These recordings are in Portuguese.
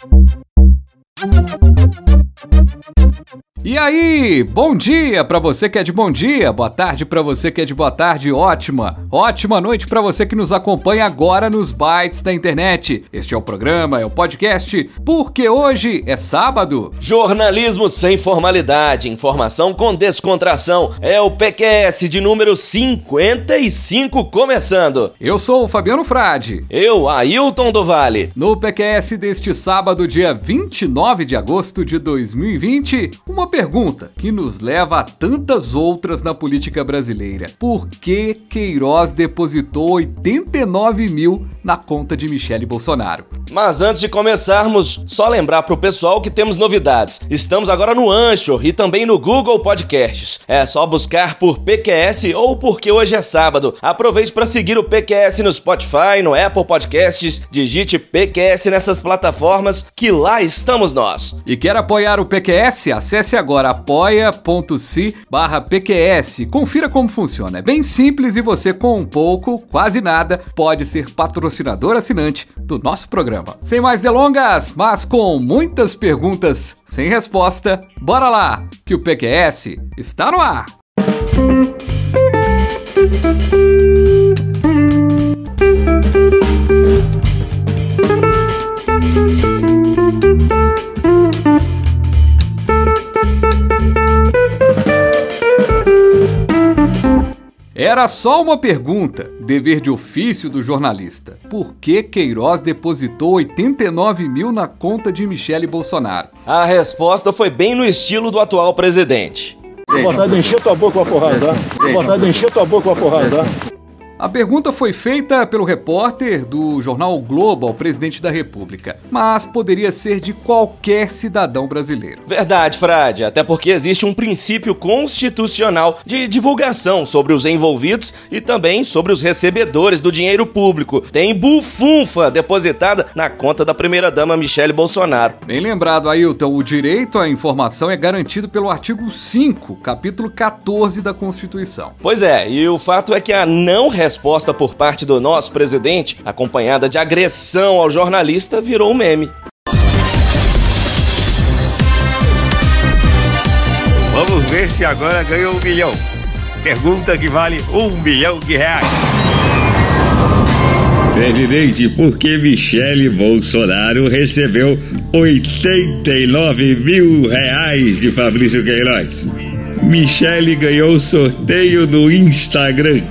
Thank you. E aí, bom dia para você que é de bom dia, boa tarde para você que é de boa tarde, ótima, ótima noite para você que nos acompanha agora nos bytes da internet. Este é o programa, é o podcast, porque hoje é sábado. Jornalismo sem formalidade, informação com descontração, é o PQS de número 55 começando. Eu sou o Fabiano Frade. Eu, Ailton do Vale. No PQS deste sábado, dia 29 de agosto de 2020, uma pergunta que nos leva a tantas outras na política brasileira. Por que Queiroz depositou 89 mil na conta de Michele Bolsonaro? Mas antes de começarmos, só lembrar pro pessoal que temos novidades. Estamos agora no Anchor e também no Google Podcasts. É só buscar por PQS ou porque hoje é sábado. Aproveite para seguir o PQS no Spotify, no Apple Podcasts, digite PQS nessas plataformas que lá estamos nós. E quer apoiar o PQS? Acesse agora apoia.se barra PQS. Confira como funciona. É bem simples e você com um pouco, quase nada, pode ser patrocinador assinante do nosso programa. Sem mais delongas, mas com muitas perguntas sem resposta, bora lá, que o PQS está no ar! Era só uma pergunta, dever de ofício do jornalista. Por que Queiroz depositou 89 mil na conta de Michele Bolsonaro? A resposta foi bem no estilo do atual presidente. Vontade de encher tua boca com a porrada. Vontade de encher tua boca com a porrada. A pergunta foi feita pelo repórter do jornal o Globo ao presidente da República, mas poderia ser de qualquer cidadão brasileiro. Verdade, Frade, até porque existe um princípio constitucional de divulgação sobre os envolvidos e também sobre os recebedores do dinheiro público. Tem bufunfa depositada na conta da primeira-dama Michele Bolsonaro. Bem lembrado, Ailton, o direito à informação é garantido pelo artigo 5, capítulo 14 da Constituição. Pois é, e o fato é que a não resposta por parte do nosso presidente, acompanhada de agressão ao jornalista, virou um meme. Vamos ver se agora ganhou um milhão. Pergunta que vale um milhão de reais. Presidente, por que Michele Bolsonaro recebeu 89 mil reais de Fabrício Queiroz? Michele ganhou o sorteio no Instagram.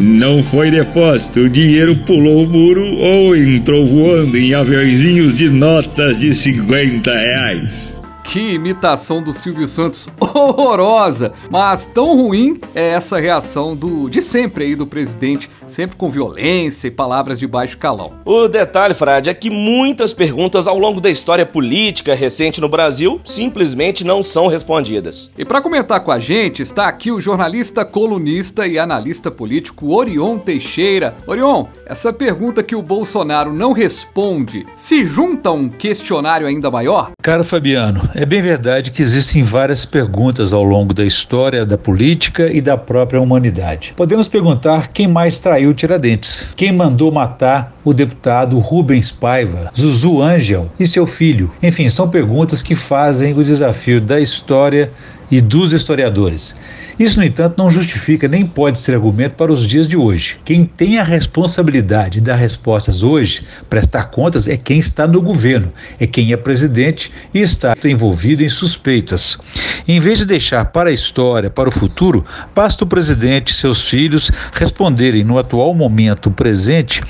Não foi depósito, o dinheiro pulou o muro ou entrou voando em aviãozinhos de notas de 50 reais. Que imitação do Silvio Santos horrorosa, mas tão ruim é essa reação do de sempre aí do presidente, sempre com violência e palavras de baixo calão. O detalhe, Frade, é que muitas perguntas ao longo da história política recente no Brasil simplesmente não são respondidas. E para comentar com a gente está aqui o jornalista, colunista e analista político Orion Teixeira. Orion, essa pergunta que o Bolsonaro não responde se junta a um questionário ainda maior? Cara Fabiano, é bem verdade que existem várias perguntas ao longo da história da política e da própria humanidade. Podemos perguntar quem mais traiu Tiradentes, quem mandou matar o deputado Rubens Paiva, Zuzu Angel e seu filho. Enfim, são perguntas que fazem o desafio da história e dos historiadores. Isso, no entanto, não justifica nem pode ser argumento para os dias de hoje. Quem tem a responsabilidade de dar respostas hoje, prestar contas, é quem está no governo, é quem é presidente e está envolvido em suspeitas. Em vez de deixar para a história, para o futuro, basta o presidente e seus filhos responderem no atual momento presente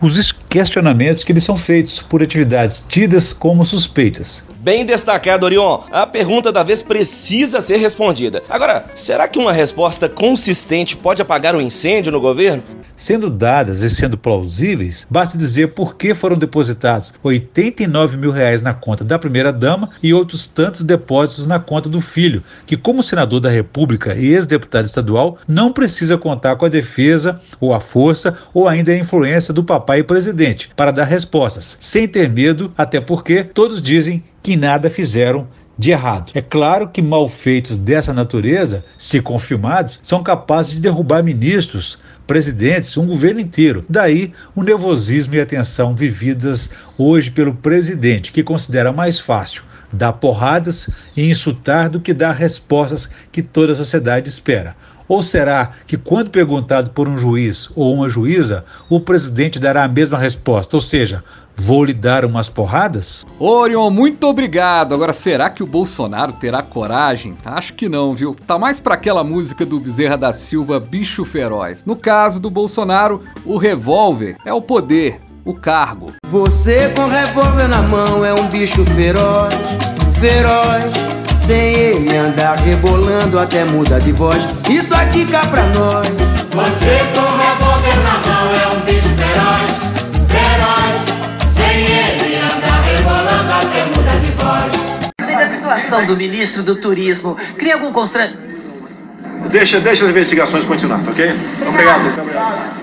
os questionamentos que lhes são feitos por atividades tidas como suspeitas. Bem destacado, Orion. A pergunta da vez precisa ser respondida. Agora, será que uma resposta consistente pode apagar o um incêndio no governo? Sendo dadas e sendo plausíveis, basta dizer por que foram depositados 89 mil reais na conta da primeira-dama e outros tantos depósitos na conta do filho, que, como senador da República e ex-deputado estadual, não precisa contar com a defesa ou a força ou ainda a influência do papai presidente para dar respostas, sem ter medo, até porque todos dizem que nada fizeram de errado. É claro que malfeitos dessa natureza, se confirmados, são capazes de derrubar ministros, presidentes, um governo inteiro. Daí o nervosismo e a tensão vividas hoje pelo presidente, que considera mais fácil dar porradas e insultar do que dar respostas que toda a sociedade espera. Ou será que, quando perguntado por um juiz ou uma juíza, o presidente dará a mesma resposta, ou seja, vou lhe dar umas porradas? Orion, muito obrigado. Agora, será que o Bolsonaro terá coragem? Acho que não, viu? Tá mais para aquela música do Bezerra da Silva, Bicho Feroz. No caso do Bolsonaro, o revólver é o poder, o cargo. Você com revólver na mão é um bicho feroz, feroz. Sem ele andar rebolando até muda de voz. Isso aqui cá pra nós. Você com revólver na mão é um bicho feroz, feroz. Situação do ministro do Turismo cria algum constrangimento? Deixa, deixa as investigações continuar, ok? Obrigado. Obrigado.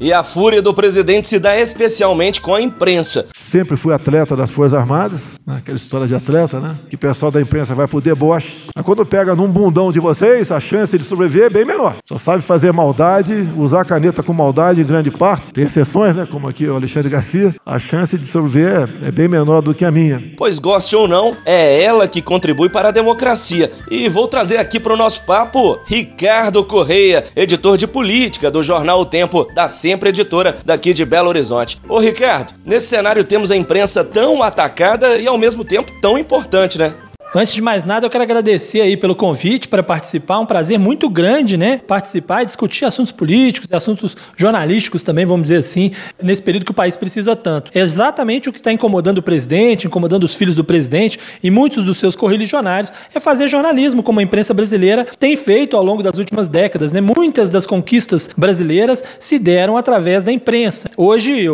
E a fúria do presidente se dá especialmente com a imprensa. Sempre fui atleta das Forças Armadas, né? aquela história de atleta, né? Que o pessoal da imprensa vai pro deboche. Mas quando pega num bundão de vocês, a chance de sobreviver é bem menor. Só sabe fazer maldade, usar caneta com maldade em grande parte. Tem exceções, né? Como aqui o Alexandre Garcia. A chance de sobreviver é bem menor do que a minha. Pois goste ou não, é ela que contribui para a democracia. E vou trazer aqui para o nosso papo Ricardo Correia, editor de política do jornal O Tempo da sempre editora daqui de Belo Horizonte. Ô Ricardo, nesse cenário temos a imprensa tão atacada e ao mesmo tempo tão importante, né? Antes de mais nada, eu quero agradecer aí pelo convite para participar. Um prazer muito grande, né? Participar e discutir assuntos políticos e assuntos jornalísticos também, vamos dizer assim, nesse período que o país precisa tanto. É exatamente o que está incomodando o presidente, incomodando os filhos do presidente e muitos dos seus correligionários, é fazer jornalismo, como a imprensa brasileira tem feito ao longo das últimas décadas, né? Muitas das conquistas brasileiras se deram através da imprensa. Hoje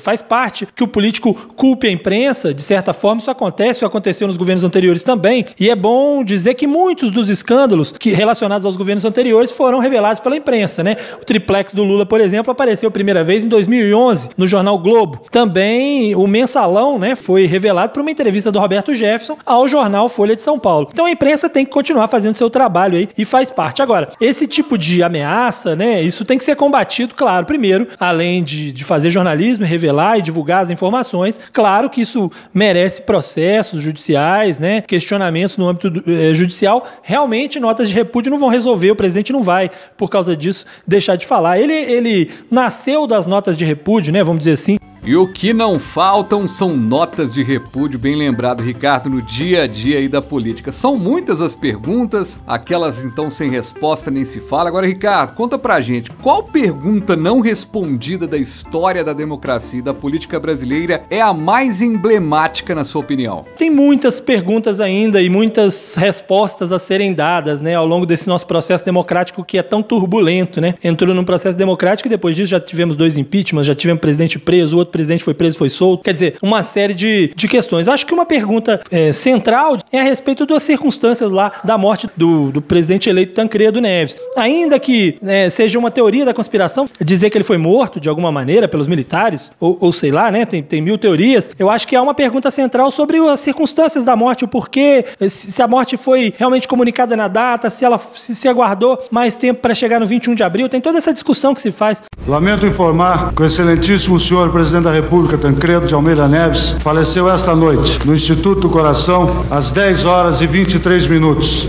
faz parte que o político culpe a imprensa, de certa forma, isso acontece, isso aconteceu nos governos anteriores também também. E é bom dizer que muitos dos escândalos que relacionados aos governos anteriores foram revelados pela imprensa, né? O triplex do Lula, por exemplo, apareceu a primeira vez em 2011 no jornal Globo. Também o mensalão, né, foi revelado por uma entrevista do Roberto Jefferson ao jornal Folha de São Paulo. Então a imprensa tem que continuar fazendo seu trabalho aí e faz parte. Agora, esse tipo de ameaça, né, isso tem que ser combatido, claro, primeiro, além de, de fazer jornalismo, revelar e divulgar as informações, claro que isso merece processos judiciais, né, questionamentos questionamentos no âmbito do, eh, judicial, realmente notas de repúdio não vão resolver, o presidente não vai, por causa disso, deixar de falar. Ele, ele nasceu das notas de repúdio, né, vamos dizer assim, e o que não faltam são notas de repúdio, bem lembrado, Ricardo, no dia a dia aí da política. São muitas as perguntas, aquelas então sem resposta nem se fala. Agora, Ricardo, conta pra gente, qual pergunta não respondida da história da democracia e da política brasileira é a mais emblemática na sua opinião? Tem muitas perguntas ainda e muitas respostas a serem dadas, né, ao longo desse nosso processo democrático que é tão turbulento, né? Entrou num processo democrático e depois disso já tivemos dois impeachments, já tivemos presidente preso, outro presidente foi preso, foi solto. Quer dizer, uma série de, de questões. Acho que uma pergunta é, central é a respeito das circunstâncias lá da morte do, do presidente eleito Tancredo Neves. Ainda que é, seja uma teoria da conspiração, dizer que ele foi morto de alguma maneira pelos militares, ou, ou sei lá, né? Tem, tem mil teorias. Eu acho que há uma pergunta central sobre as circunstâncias da morte, o porquê, se a morte foi realmente comunicada na data, se ela se, se aguardou mais tempo para chegar no 21 de abril. Tem toda essa discussão que se faz. Lamento informar que o excelentíssimo senhor presidente presidente da República, Tancredo de Almeida Neves, faleceu esta noite no Instituto do Coração, às 10 horas e 23 minutos.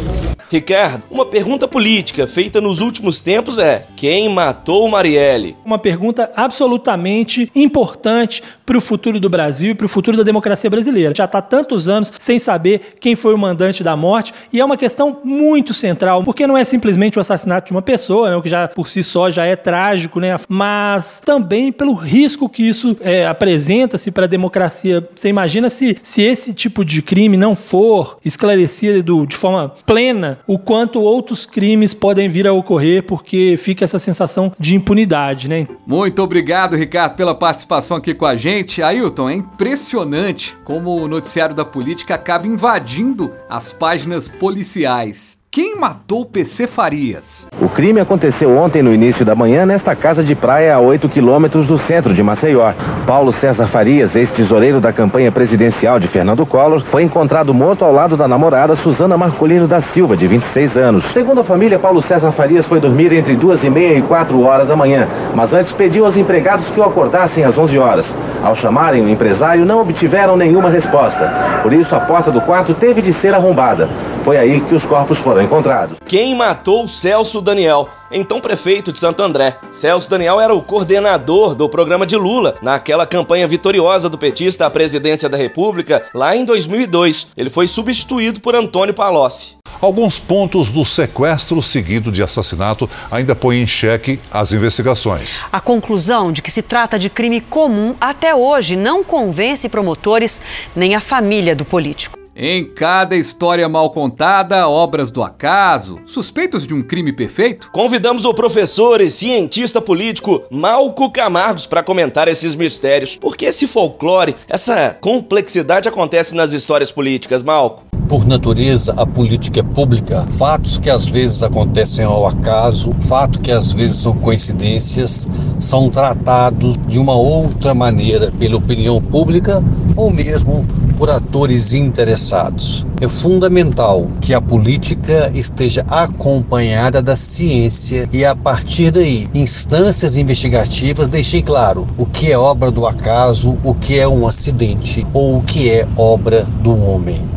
Ricardo, uma pergunta política feita nos últimos tempos é: quem matou Marielle? Uma pergunta absolutamente importante para o futuro do Brasil e para o futuro da democracia brasileira. Já está tantos anos sem saber quem foi o mandante da morte e é uma questão muito central, porque não é simplesmente o assassinato de uma pessoa, né, o que já por si só já é trágico, né, mas também pelo risco que isso é, apresenta-se para a democracia. Você imagina se, se esse tipo de crime não for esclarecido de forma plena o quanto outros crimes podem vir a ocorrer, porque fica essa sensação de impunidade, né? Muito obrigado, Ricardo, pela participação aqui com a gente. Ailton, é impressionante como o noticiário da política acaba invadindo as páginas policiais. Quem matou PC Farias? O crime aconteceu ontem no início da manhã nesta casa de praia a 8 quilômetros do centro de Maceió. Paulo César Farias, ex-tesoureiro da campanha presidencial de Fernando Collor, foi encontrado morto ao lado da namorada Suzana Marcolino da Silva, de 26 anos. Segundo a família, Paulo César Farias foi dormir entre duas e meia e quatro horas da manhã, mas antes pediu aos empregados que o acordassem às 11 horas. Ao chamarem o empresário, não obtiveram nenhuma resposta. Por isso, a porta do quarto teve de ser arrombada. Foi aí que os corpos foram encontrados. Quem matou Celso Daniel? Então prefeito de Santo André. Celso Daniel era o coordenador do programa de Lula naquela campanha vitoriosa do petista à presidência da República lá em 2002. Ele foi substituído por Antônio Palocci. Alguns pontos do sequestro seguido de assassinato ainda põem em xeque as investigações. A conclusão de que se trata de crime comum até hoje não convence promotores nem a família do político. Em cada história mal contada, obras do acaso, suspeitos de um crime perfeito? Convidamos o professor e cientista político Malco Camargos para comentar esses mistérios. Porque esse folclore, essa complexidade acontece nas histórias políticas, Malco? Por natureza, a política é pública. Fatos que às vezes acontecem ao acaso, fatos que às vezes são coincidências, são tratados de uma outra maneira pela opinião pública ou mesmo por atores interessados. É fundamental que a política esteja acompanhada da ciência e, a partir daí, instâncias investigativas deixem claro o que é obra do acaso, o que é um acidente ou o que é obra do homem.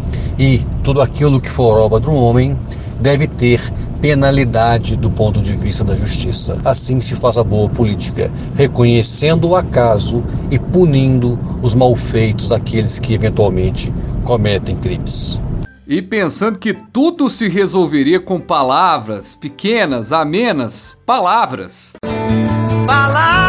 E tudo aquilo que for obra do homem deve ter penalidade do ponto de vista da justiça. Assim se faz a boa política, reconhecendo o acaso e punindo os malfeitos daqueles que eventualmente cometem crimes. E pensando que tudo se resolveria com palavras pequenas, amenas, palavras. Palavras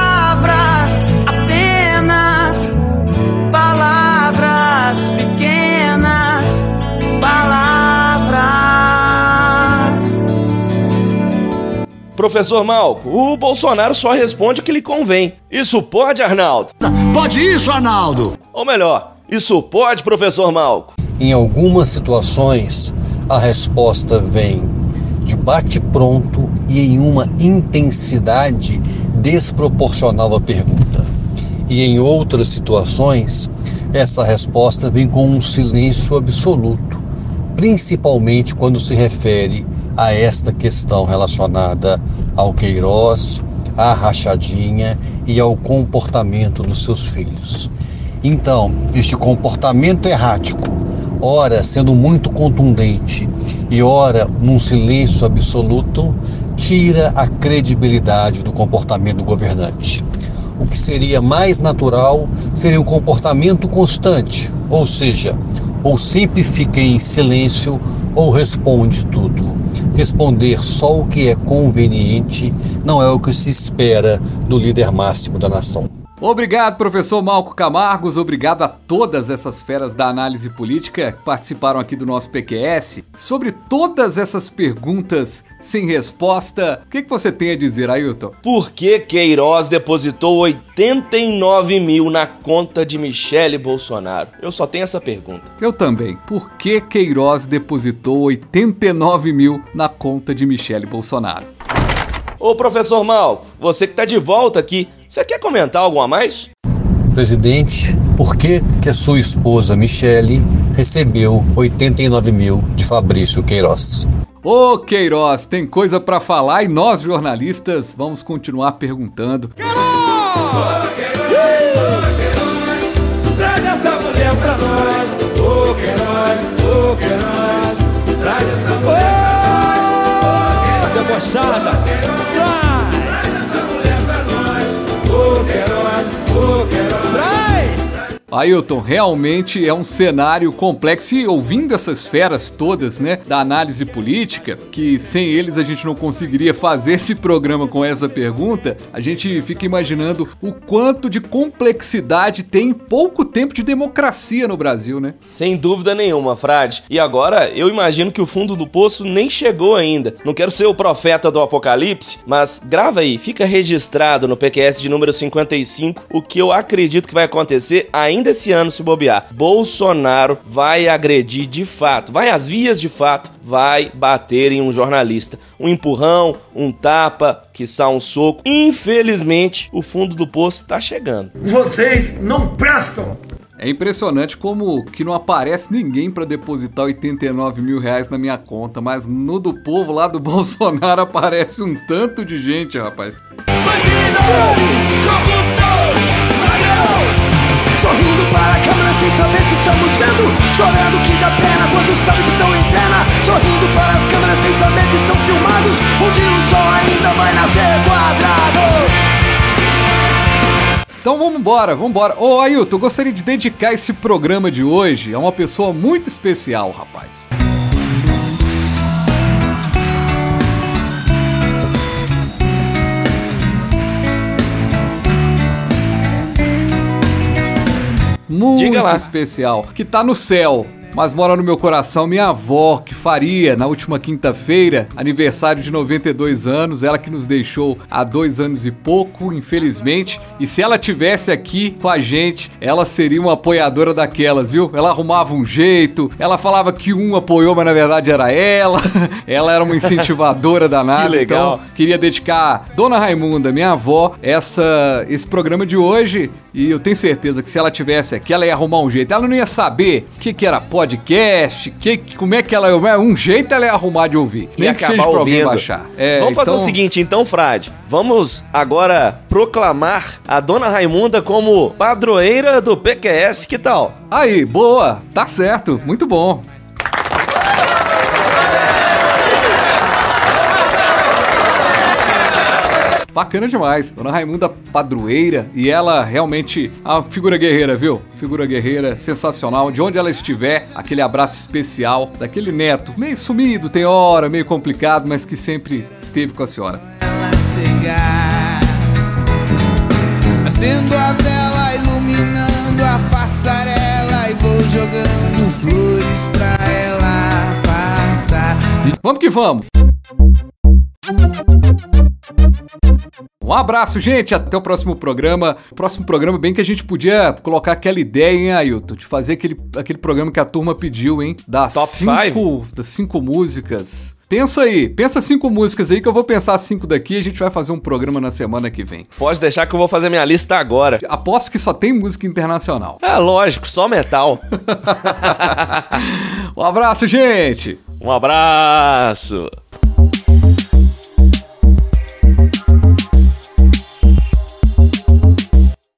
Professor Malco, o Bolsonaro só responde o que lhe convém. Isso pode, Arnaldo? Pode isso, Arnaldo! Ou melhor, isso pode, professor Malco? Em algumas situações, a resposta vem de bate-pronto e em uma intensidade desproporcional à pergunta. E em outras situações, essa resposta vem com um silêncio absoluto, principalmente quando se refere a esta questão relacionada ao Queiroz, à rachadinha e ao comportamento dos seus filhos. Então, este comportamento errático, ora sendo muito contundente e ora num silêncio absoluto, tira a credibilidade do comportamento do governante. O que seria mais natural seria um comportamento constante, ou seja, ou sempre fica em silêncio ou responde tudo. Responder só o que é conveniente não é o que se espera do líder máximo da nação. Obrigado, professor Malco Camargos. Obrigado a todas essas feras da análise política que participaram aqui do nosso PQS. Sobre todas essas perguntas sem resposta, o que, que você tem a dizer, Ailton? Por que Queiroz depositou 89 mil na conta de Michele Bolsonaro? Eu só tenho essa pergunta. Eu também. Por que Queiroz depositou 89 mil na conta de Michele Bolsonaro? Ô professor Malco, você que tá de volta aqui, você quer comentar algo a mais? Presidente, por que, que a sua esposa Michele recebeu 89 mil de Fabrício Queiroz? Ô Queiroz, tem coisa para falar e nós jornalistas vamos continuar perguntando. Traz essa mulher pra nós, ô Queiroz, ô Queiroz, traz essa mulher pra nós, debochada, traz Ailton, realmente é um cenário complexo e ouvindo essas feras todas, né, da análise política, que sem eles a gente não conseguiria fazer esse programa com essa pergunta, a gente fica imaginando o quanto de complexidade tem em pouco tempo de democracia no Brasil, né? Sem dúvida nenhuma, Frade. E agora, eu imagino que o fundo do poço nem chegou ainda. Não quero ser o profeta do apocalipse, mas grava aí, fica registrado no PQS de número 55 o que eu acredito que vai acontecer ainda ainda esse ano se bobear. Bolsonaro vai agredir de fato, vai às vias de fato, vai bater em um jornalista. Um empurrão, um tapa, quiçá um soco. Infelizmente, o fundo do poço tá chegando. Vocês não prestam! É impressionante como que não aparece ninguém para depositar 89 mil reais na minha conta, mas no do povo lá do Bolsonaro aparece um tanto de gente, rapaz. Sorrindo para a câmera sem saber que estamos vendo Chorando que dá pena quando sabe que estão em cena Sorrindo para as câmeras sem saber que são filmados dia o sol ainda vai nascer quadrado então vamos embora, vamos embora. Ô Ailton, eu gostaria de dedicar esse programa de hoje a uma pessoa muito especial, rapaz. Muito especial, que tá no céu mas mora no meu coração minha avó, que faria na última quinta-feira aniversário de 92 anos, ela que nos deixou há dois anos e pouco, infelizmente. E se ela tivesse aqui com a gente, ela seria uma apoiadora daquelas, viu? Ela arrumava um jeito, ela falava que um apoiou, mas na verdade era ela. ela era uma incentivadora danada. que legal. Então, queria dedicar Dona Raimunda, minha avó, essa esse programa de hoje. E eu tenho certeza que se ela tivesse aqui, ela ia arrumar um jeito. Ela não ia saber o que, que era pó podcast, que, como é que ela. Um jeito ela é arrumar de ouvir. Nem e que seja pra alguém baixar. É, Vamos fazer então... o seguinte, então, Frade. Vamos agora proclamar a dona Raimunda como padroeira do PQS, que tal? Aí, boa, tá certo, muito bom. Bacana demais. Dona Raimunda Padroeira. E ela realmente a figura guerreira, viu? Figura guerreira, sensacional. De onde ela estiver, aquele abraço especial daquele neto, meio sumido, tem hora, meio complicado, mas que sempre esteve com a senhora. Acendo a vela, iluminando a passarela e vou jogando flores pra ela passar. Vamos que vamos! Um abraço, gente. Até o próximo programa. Próximo programa, bem que a gente podia colocar aquela ideia, hein, Ailton? De fazer aquele, aquele programa que a turma pediu, hein? Das Top cinco, Das cinco músicas. Pensa aí, pensa cinco músicas aí que eu vou pensar cinco daqui e a gente vai fazer um programa na semana que vem. Pode deixar que eu vou fazer minha lista agora. Aposto que só tem música internacional. É lógico, só metal. um abraço, gente. Um abraço.